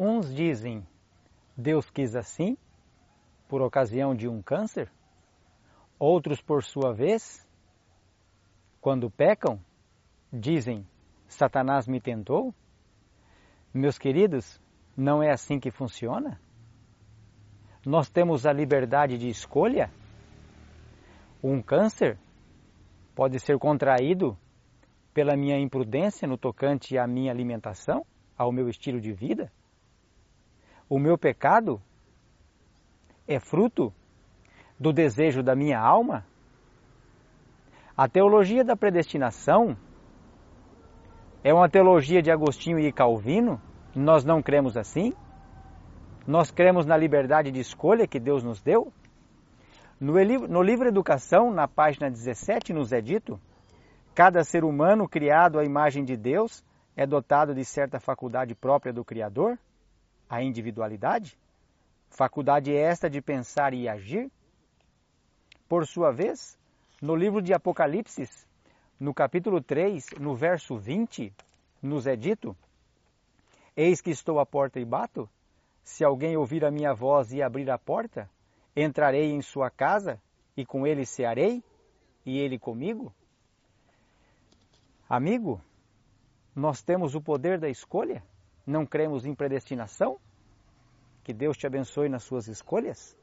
Alguns dizem Deus quis assim, por ocasião de um câncer. Outros, por sua vez, quando pecam, dizem Satanás me tentou. Meus queridos, não é assim que funciona? Nós temos a liberdade de escolha. Um câncer pode ser contraído pela minha imprudência no tocante à minha alimentação, ao meu estilo de vida. O meu pecado é fruto do desejo da minha alma? A teologia da predestinação é uma teologia de Agostinho e Calvino? Nós não cremos assim? Nós cremos na liberdade de escolha que Deus nos deu? No, no livro Educação, na página 17, nos é dito: cada ser humano criado à imagem de Deus é dotado de certa faculdade própria do Criador, a individualidade, faculdade esta de pensar e agir. Por sua vez, no livro de Apocalipse, no capítulo 3, no verso 20, nos é dito: Eis que estou à porta e bato. Se alguém ouvir a minha voz e abrir a porta, entrarei em sua casa e com ele cearei e ele comigo. Amigo, nós temos o poder da escolha? Não cremos em predestinação? Que Deus te abençoe nas suas escolhas.